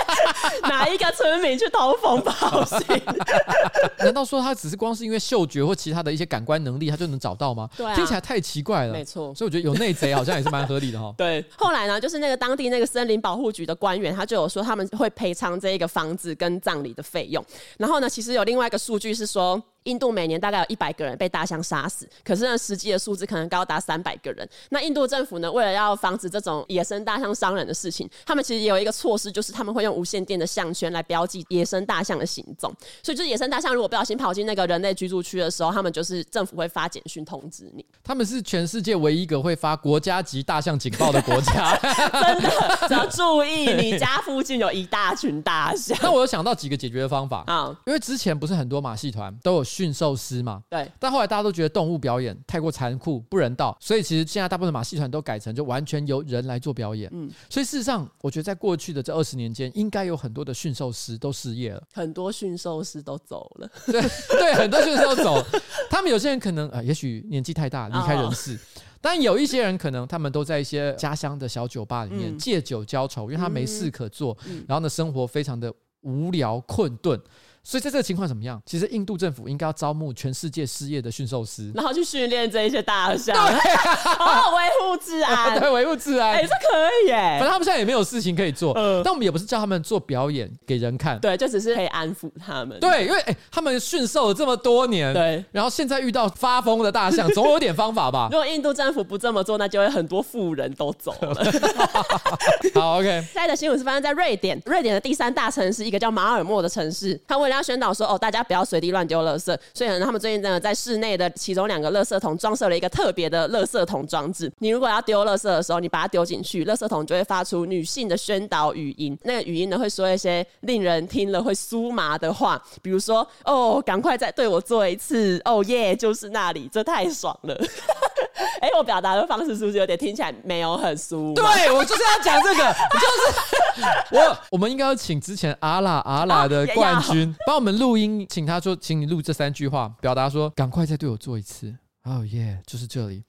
哪一个村民去通风报信？难道说他只是光是因为嗅觉或其他的一些感官能力，他就能找到吗？对啊，听起来太奇怪了。没错，所以我觉得有内贼好像也是蛮合理的哈。对，后来呢，就是那个当地那个森林保护局的官员，他就有说他们会赔偿这一个房子跟葬礼的费用。然后呢，其实有另外一个数据是说。印度每年大概有一百个人被大象杀死，可是呢，实际的数字可能高达三百个人。那印度政府呢，为了要防止这种野生大象伤人的事情，他们其实也有一个措施，就是他们会用无线电的项圈来标记野生大象的行踪。所以，就是野生大象如果不小心跑进那个人类居住区的时候，他们就是政府会发简讯通知你。他们是全世界唯一一个会发国家级大象警报的国家，真的，只要注意你家附近有一大群大象。那我有想到几个解决的方法啊，因为之前不是很多马戏团都有。驯兽师嘛，对，但后来大家都觉得动物表演太过残酷、不人道，所以其实现在大部分的马戏团都改成就完全由人来做表演。嗯，所以事实上，我觉得在过去的这二十年间，应该有很多的驯兽师都失业了，很多驯兽师都走了。对对，很多驯兽师都走，他们有些人可能啊、呃，也许年纪太大离开人世，哦、但有一些人可能他们都在一些家乡的小酒吧里面、嗯、借酒浇愁，因为他没事可做，嗯、然后呢，生活非常的无聊困顿。所以在这个情况怎么样？其实印度政府应该要招募全世界失业的驯兽师，然后去训练这一些大象，对，好 维护治安，对，维护治安，哎，这可以耶。反正他们现在也没有事情可以做，但我们也不是叫他们做表演给人看，对，就只是可以安抚他们。对，因为哎，他们驯兽了这么多年，对，然后现在遇到发疯的大象，总有点方法吧？如果印度政府不这么做，那就会很多富人都走了。好，OK。现在的新闻是发生在瑞典，瑞典的第三大城市，一个叫马尔默的城市，它为了要宣导说，哦，大家。不要随地乱丢垃圾，所以呢，他们最近真的在室内的其中两个垃圾桶装设了一个特别的垃圾桶装置。你如果要丢垃圾的时候，你把它丢进去，垃圾桶就会发出女性的宣导语音。那个语音呢，会说一些令人听了会酥麻的话，比如说：“哦，赶快再对我做一次，哦耶，就是那里，这太爽了。” 哎、欸，我表达的方式是不是有点听起来没有很舒服？对，我就是要讲这个，就是 我我们应该要请之前阿拉阿拉的冠军帮、啊、我们录音，请他说，请你录这三句话，表达说，赶快再对我做一次。哦耶，就是这里。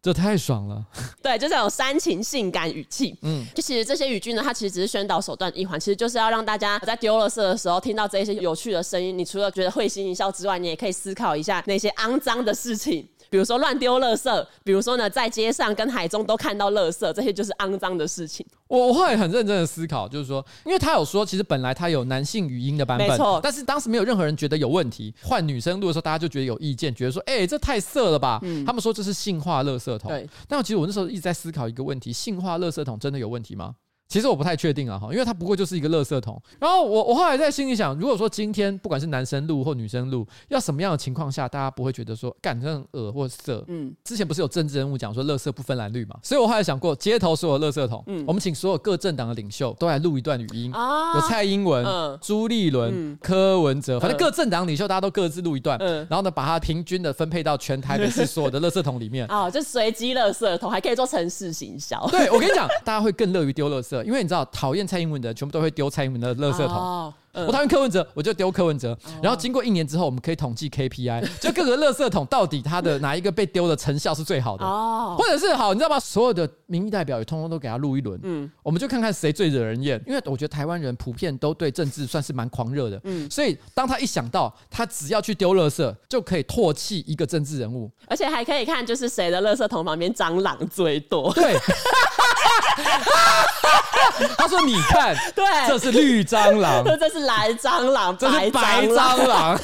这太爽了，对，就是有煽情性感语气，嗯，就其实这些语句呢，它其实只是宣导手段一环，其实就是要让大家在丢了色的时候听到这些有趣的声音，你除了觉得会心一笑之外，你也可以思考一下那些肮脏的事情。比如说乱丢垃圾，比如说呢，在街上跟海中都看到垃圾，这些就是肮脏的事情。我我会很认真的思考，就是说，因为他有说，其实本来他有男性语音的版本，没错，但是当时没有任何人觉得有问题。换女生录的时候，大家就觉得有意见，觉得说，哎、欸，这太色了吧？嗯、他们说这是性化垃圾桶。对，但其实我那时候一直在思考一个问题：性化垃圾桶真的有问题吗？其实我不太确定啊，哈，因为它不过就是一个垃圾桶。然后我我后来在心里想，如果说今天不管是男生录或女生录，要什么样的情况下，大家不会觉得说干这很恶或色？嗯，之前不是有政治人物讲说垃圾不分蓝绿嘛？所以我后来想过，街头所有垃圾桶，嗯，我们请所有各政党的领袖都来录一段语音啊，有蔡英文、朱立伦、柯文哲，反正各政党领袖大家都各自录一段，然后呢把它平均的分配到全台北市所有的垃圾桶里面。哦，就随机垃圾桶，还可以做城市行销。对，我跟你讲，大家会更乐于丢垃圾。因为你知道，讨厌蔡英文的全部都会丢蔡英文的垃圾桶。Oh, 嗯、我讨厌柯文哲，我就丢柯文哲。Oh. 然后经过一年之后，我们可以统计 KPI，就各个垃圾桶到底它的哪一个被丢的成效是最好的。Oh. 或者是好，你知道吗？所有的民意代表也通通都给他录一轮。嗯，我们就看看谁最惹人厌。因为我觉得台湾人普遍都对政治算是蛮狂热的。嗯，所以当他一想到他只要去丢垃圾，就可以唾弃一个政治人物，而且还可以看就是谁的垃圾桶旁边蟑螂最多。对。他说：“你看，对，这是绿蟑螂，这是蓝蟑螂，这是白蟑螂。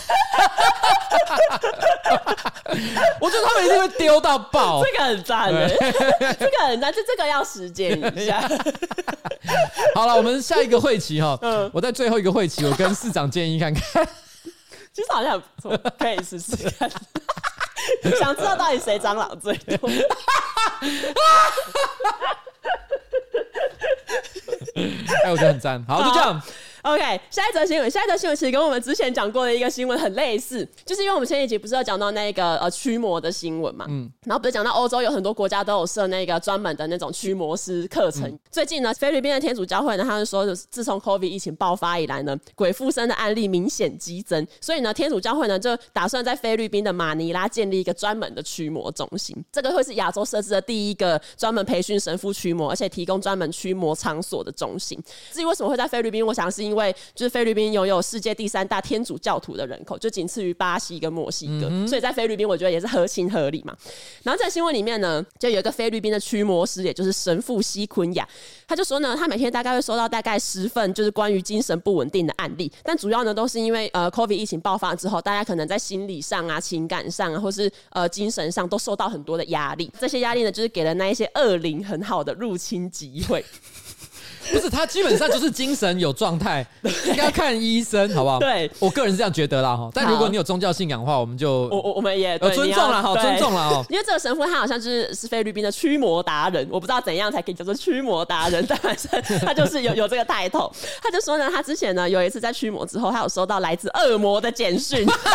我觉得他们一定会丢到爆，这个很赞的，这个很赞，就这个要实践一下。好了，我们下一个会期哈，嗯，我在最后一个会期，我跟市长建议看看，其实好像很不错，可以试试看。想知道到底谁蟑螂最多？”哎，我觉得很赞。好，就这样。OK，下一则新闻，下一则新闻其实跟我们之前讲过的一个新闻很类似，就是因为我们前一集不是有讲到那个呃驱魔的新闻嘛，嗯，然后不是讲到欧洲有很多国家都有设那个专门的那种驱魔师课程。嗯、最近呢，菲律宾的天主教会呢，他们说，自从 COVID 疫情爆发以来呢，鬼附身的案例明显激增，所以呢，天主教会呢就打算在菲律宾的马尼拉建立一个专门的驱魔中心，这个会是亚洲设置的第一个专门培训神父驱魔，而且提供专门驱魔场所的中心。至于为什么会在菲律宾，我想是因为就是菲律宾拥有世界第三大天主教徒的人口，就仅次于巴西跟墨西哥，嗯、所以在菲律宾我觉得也是合情合理嘛。然后在新闻里面呢，就有一个菲律宾的驱魔师，也就是神父西坤雅，他就说呢，他每天大概会收到大概十份就是关于精神不稳定的案例，但主要呢都是因为呃 COVID 疫情爆发之后，大家可能在心理上啊、情感上啊，或是呃精神上都受到很多的压力，这些压力呢就是给了那一些恶灵很好的入侵机会。不是，他基本上就是精神有状态，应该要看医生，好不好？对，我个人是这样觉得啦哈。但如果你有宗教信仰的话，我们就我我我们也尊重了哈，尊重了哦。因为这个神父他好像就是是菲律宾的驱魔达人，我不知道怎样才可以叫做驱魔达人，但反正他就是有 有这个带头。他就说呢，他之前呢有一次在驱魔之后，他有收到来自恶魔的简讯，我看到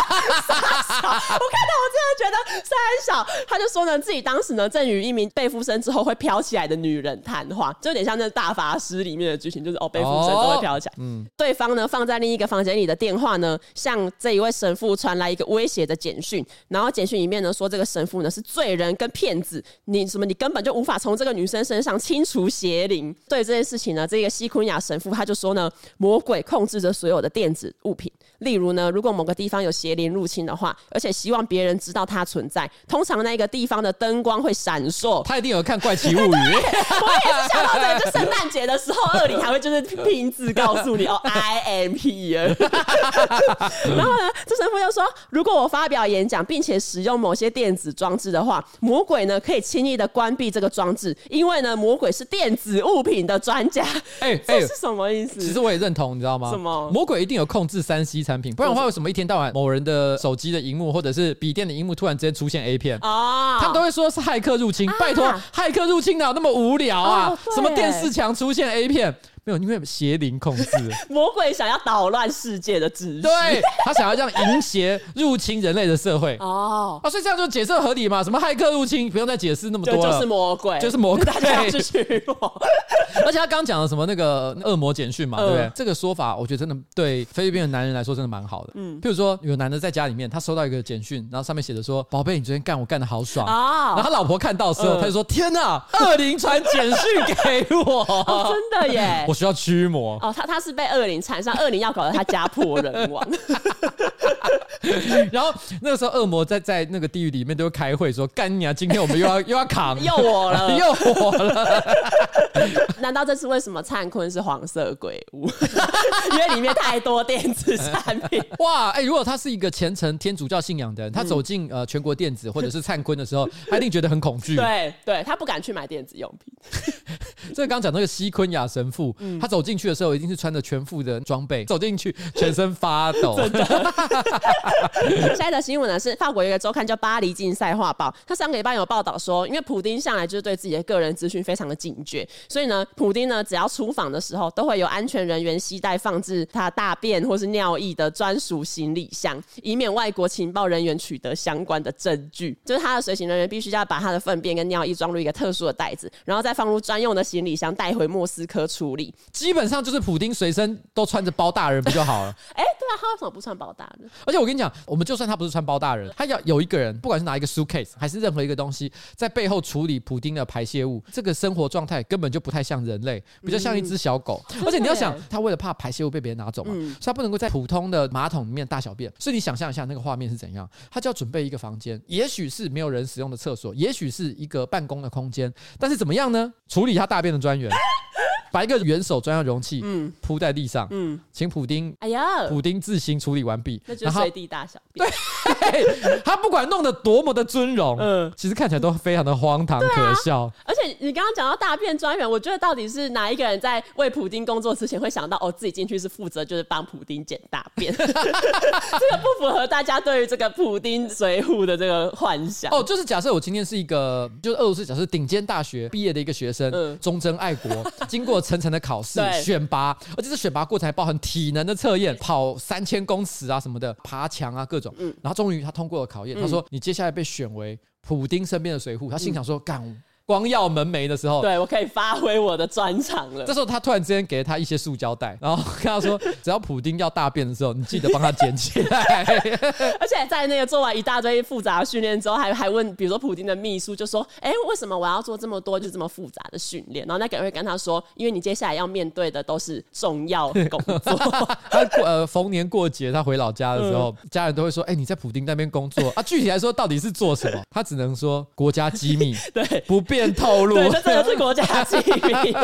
我真的觉得三小，他就说呢自己当时呢正与一名被附身之后会飘起来的女人谈话，就有点像那大法师。里面的剧情就是哦，被附身都会飘起来。嗯，对方呢放在另一个房间里的电话呢，向这一位神父传来一个威胁的简讯，然后简讯里面呢说这个神父呢是罪人跟骗子，你什么你根本就无法从这个女生身上清除邪灵。对这件事情呢，这个西昆雅神父他就说呢，魔鬼控制着所有的电子物品，例如呢，如果某个地方有邪灵入侵的话，而且希望别人知道它存在，通常那个地方的灯光会闪烁。他一定有看怪奇物语。我也是想到这个，就圣诞节的时候。后恶灵还会就是拼字告诉你哦，I am here。然后呢，这神父又说，如果我发表演讲，并且使用某些电子装置的话，魔鬼呢可以轻易的关闭这个装置，因为呢，魔鬼是电子物品的专家。哎、欸，这是什么意思？其实我也认同，你知道吗？什么？魔鬼一定有控制三 C 产品，不然的话，为什么一天到晚某人的手机的荧幕或者是笔电的荧幕突然之间出现 A 片啊？他们都会说是骇客入侵。啊、拜托，骇客入侵哪有那么无聊啊？哦、什么电视墙出现 A 片？片没有，因为邪灵控制，魔鬼想要捣乱世界的秩序，对，他想要这样淫邪入侵人类的社会。哦，啊，所以这样就解释合理嘛？什么骇客入侵，不用再解释那么多了，就是魔鬼，就是魔鬼，大家去驱魔。而且他刚讲了什么那个恶魔简讯嘛，对不对？这个说法我觉得真的对菲律宾的男人来说真的蛮好的。嗯，譬如说有男的在家里面，他收到一个简讯，然后上面写着说：“宝贝，你昨天干我干的好爽。”然后他老婆看到的时候，他就说：“天哪，恶灵传简讯给我，真的耶！我需要驱魔。”哦，他他是被恶灵缠上，恶灵要搞得他家破人亡。然后那个时候，恶魔在在那个地狱里面都会开会说：“干你啊！今天我们又要 又要扛，又我了，又我了。”难道这是为什么灿坤是黄色鬼屋？因为里面太多电子产品。哇，哎、欸，如果他是一个虔诚天主教信仰的人，他走进呃全国电子或者是灿坤的时候，他一定觉得很恐惧。对，对他不敢去买电子用品。这个刚讲那个西坤雅神父，嗯、他走进去的时候一定是穿着全副的装备，走进去全身发抖。真的。下一则新闻呢是法国有一个周刊叫《巴黎竞赛画报》，他上个礼拜有报道说，因为普丁向来就是对自己的个人资讯非常的警觉，所以呢，普丁呢只要出访的时候，都会有安全人员携带放置他大便或是尿液的专属行李箱，以免外国情报人员取得相关的证据。就是他的随行人员必须要把他的粪便跟尿液装入一个特殊的袋子，然后再放入专用的行李箱带回莫斯科处理。基本上就是普丁随身都穿着包大人不就好了？哎、欸，对啊，他为什么不穿包大人？而且我跟你讲，我们就算他不是穿包大人，他要有一个人，不管是拿一个 suitcase 还是任何一个东西，在背后处理普丁的排泄物，这个生活状态根本就不太像人类，比较像一只小狗。嗯、而且你要想，他为了怕排泄物被别人拿走嘛，嗯、所以他不能够在普通的马桶里面大小便。所以你想象一下那个画面是怎样？他就要准备一个房间，也许是没有人使用的厕所，也许是一个办公的空间，但是怎么样呢？处理他大便的专员。把一个元首专用容器嗯铺在地上，嗯，请普丁，哎呀，普丁自行处理完毕，那就随地大小便。对，他不管弄得多么的尊荣，嗯，其实看起来都非常的荒唐可笑。而且你刚刚讲到大便专员，我觉得到底是哪一个人在为普丁工作之前会想到哦，自己进去是负责就是帮普丁捡大便？这个不符合大家对于这个普丁随扈的这个幻想。哦，就是假设我今天是一个就是俄罗斯假设顶尖大学毕业的一个学生，嗯，忠贞爱国，经过。层层的考试选拔，而且这选拔过程还包含体能的测验，跑三千公尺啊什么的，爬墙啊各种。然后终于他通过了考验。他说：“你接下来被选为普丁身边的随扈。”他心想说：“干。”光耀门楣的时候，对，我可以发挥我的专长了。这时候他突然之间给了他一些塑胶袋，然后跟他说：“只要普丁要大便的时候，你记得帮他捡起来。”而且在那个做完一大堆复杂的训练之后，还还问，比如说普丁的秘书就说：“哎，为什么我要做这么多就这么复杂的训练？”然后那个人会跟他说：“因为你接下来要面对的都是重要工作。”他过呃逢年过节他回老家的时候，嗯、家人都会说：“哎，你在普丁那边工作啊？具体来说到底是做什么？”他只能说：“国家机密，对，不便透露。”这真的是国家 机密。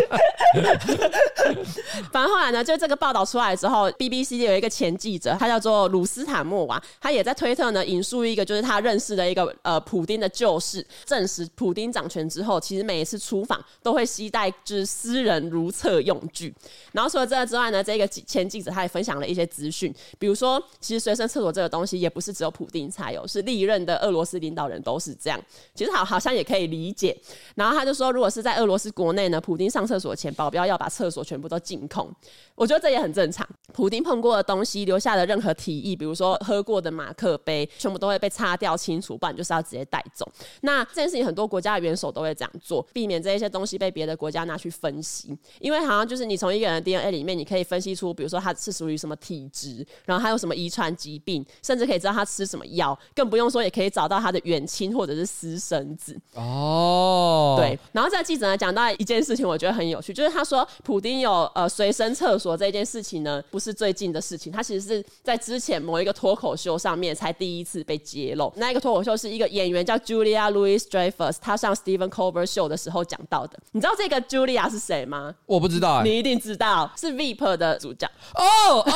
反正后来呢，就这个报道出来之后，BBC 有一个前记者，他叫做鲁斯坦莫娃，他也在推特呢引述一个就是他认识的一个呃普丁的旧事，证实普丁掌权之后，其实每一次出访都会携带就是私人如厕用具。然后除了这个之外呢，这个前记者他也分享了一些资讯，比如说，其实随身厕所这个东西也不是只有普丁才有，是历任的俄罗斯领导人都是这样。其实好好像也可以理解。然后他就说，如果是在俄罗斯国内呢，普丁上厕所前，保镖要把厕所全部都净空。我觉得这也很正常。普丁碰过的东西，留下的任何体液，比如说喝过的马克杯，全部都会被擦掉清除，不然就是要直接带走。那这件事情很多国家的元首都会这样做，避免这一些东西被别的国家拿去分析。因为好像就是你从一个人的 DNA 里面，你可以分析出，比如说他是属于什么体质，然后他有什么遗传疾病，甚至可以知道他吃什么药，更不用说也可以找到他的远亲或者是私生子。哦，对。然后这个记者呢讲到一件事情，我觉得很有趣，就是他说普丁有呃随身厕所。这件事情呢，不是最近的事情，他其实是在之前某一个脱口秀上面才第一次被揭露。那一个脱口秀是一个演员叫 Julia Louis-Dreyfus，他上 Stephen Colbert Show 的时候讲到的。你知道这个 Julia 是谁吗？我不知道、欸，你一定知道，是 Veep 的主角。哦哦，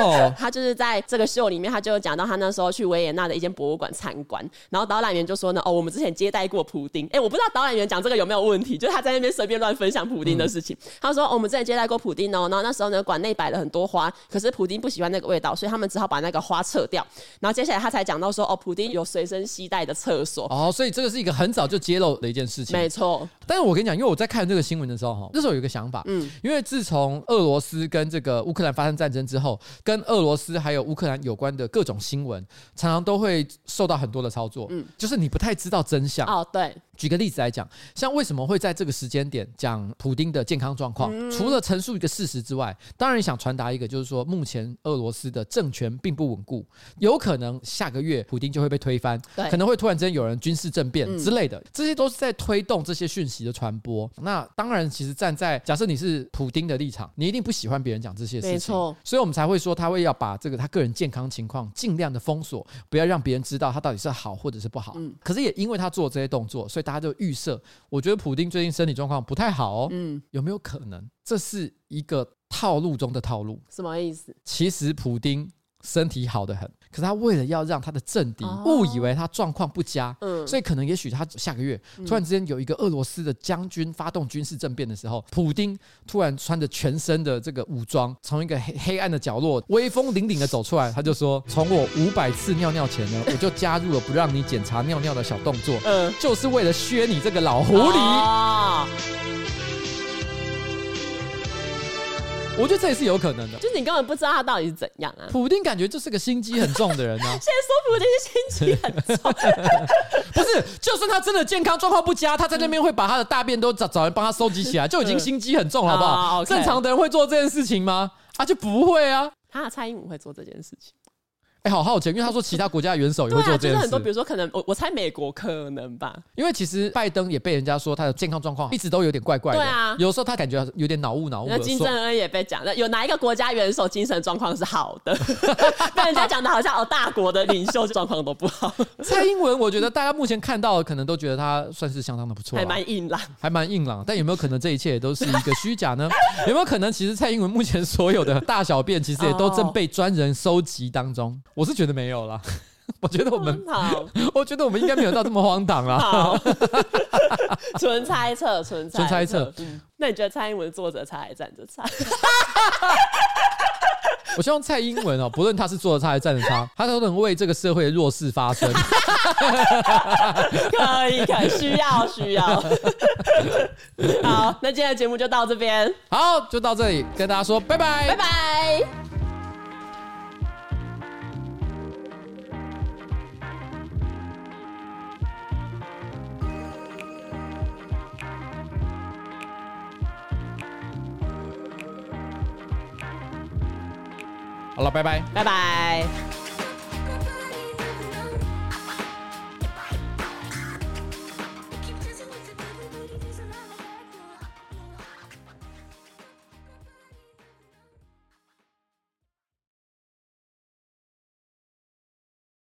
哦，他就是在这个秀里面，他就讲到他那时候去维也纳的一间博物馆参观，然后导览员就说呢，哦，我们之前接待过普丁，哎，我不知道导演员讲这个有没有问题，就是他在那边随便乱分享普丁的事情。嗯、他说、哦，我们之前接待过普丁哦，然后那时候呢，馆内摆了很多花，可是普丁不喜欢那个味道，所以他们只好把那个花撤掉。然后接下来他才讲到说，哦，普丁有随身携带的厕所。哦，所以这个是一个很早就揭露的一件事情。没错。但是我跟你讲，因为我在看这个新闻的时候，哈，那时候有一个想法，嗯，因为自从俄罗斯跟这个乌克兰发生战争之后，跟俄罗斯还有乌克兰有关的各种新闻，常常都会受到很多的操作，嗯，就是你不太知道真相。哦，对。举个例子来讲，像为什么会在这个时间点讲普丁的健康状况？嗯、除了陈述一个事实之外，当然想传达一个，就是说目前俄罗斯的政权并不稳固，有可能下个月普丁就会被推翻，可能会突然之间有人军事政变之类的，嗯、这些都是在推动这些讯息的传播。那当然，其实站在假设你是普丁的立场，你一定不喜欢别人讲这些事情，没错。所以我们才会说他会要把这个他个人健康情况尽量的封锁，不要让别人知道他到底是好或者是不好。嗯、可是也因为他做这些动作，所以大家就预设。我觉得普丁最近身体状况不太好哦，嗯，有没有可能这是一个套路中的套路？什么意思？其实普丁身体好的很。可是他为了要让他的政敌误以为他状况不佳，嗯，所以可能也许他下个月突然之间有一个俄罗斯的将军发动军事政变的时候，普丁突然穿着全身的这个武装，从一个黑黑暗的角落威风凛凛的走出来，他就说：“从我五百次尿尿前呢，我就加入了不让你检查尿尿的小动作，嗯，就是为了削你这个老狐狸。”我觉得这也是有可能的，就是你根本不知道他到底是怎样啊。普丁感觉就是个心机很重的人啊。现在说普丁是心机很重，不是？就算他真的健康状况不佳，他在那边会把他的大便都找找人帮他收集起来，就已经心机很重了，好不好？正常的人会做这件事情吗？啊，就不会啊。他蔡英文会做这件事情。哎，好好奇，因为他说其他国家的元首也会做这件事。就是很多，比如说可能我我猜美国可能吧。因为其实拜登也被人家说他的健康状况一直都有点怪怪的。对啊，有时候他感觉有点脑雾脑雾。那金正恩也被讲了，有哪一个国家元首精神状况是好的？被人家讲的好像哦，大国的领袖状况都不好。蔡英文，我觉得大家目前看到的可能都觉得他算是相当的不错，还蛮硬朗，还蛮硬朗。但有没有可能这一切都是一个虚假呢？有没有可能其实蔡英文目前所有的大小便其实也都正被专人收集当中？我是觉得没有啦。我觉得我们，好 我觉得我们应该没有到这么荒唐啦！纯猜测，纯纯猜测。嗯，那你觉得蔡英文坐着猜还是站着猜？我希望蔡英文哦，不论他是坐着猜还是站着猜，他都能为这个社会的弱势发声。可以，可以，需要，需要。好，那今天的节目就到这边。好，就到这里，跟大家说拜拜，拜拜。好了，拜拜，拜拜。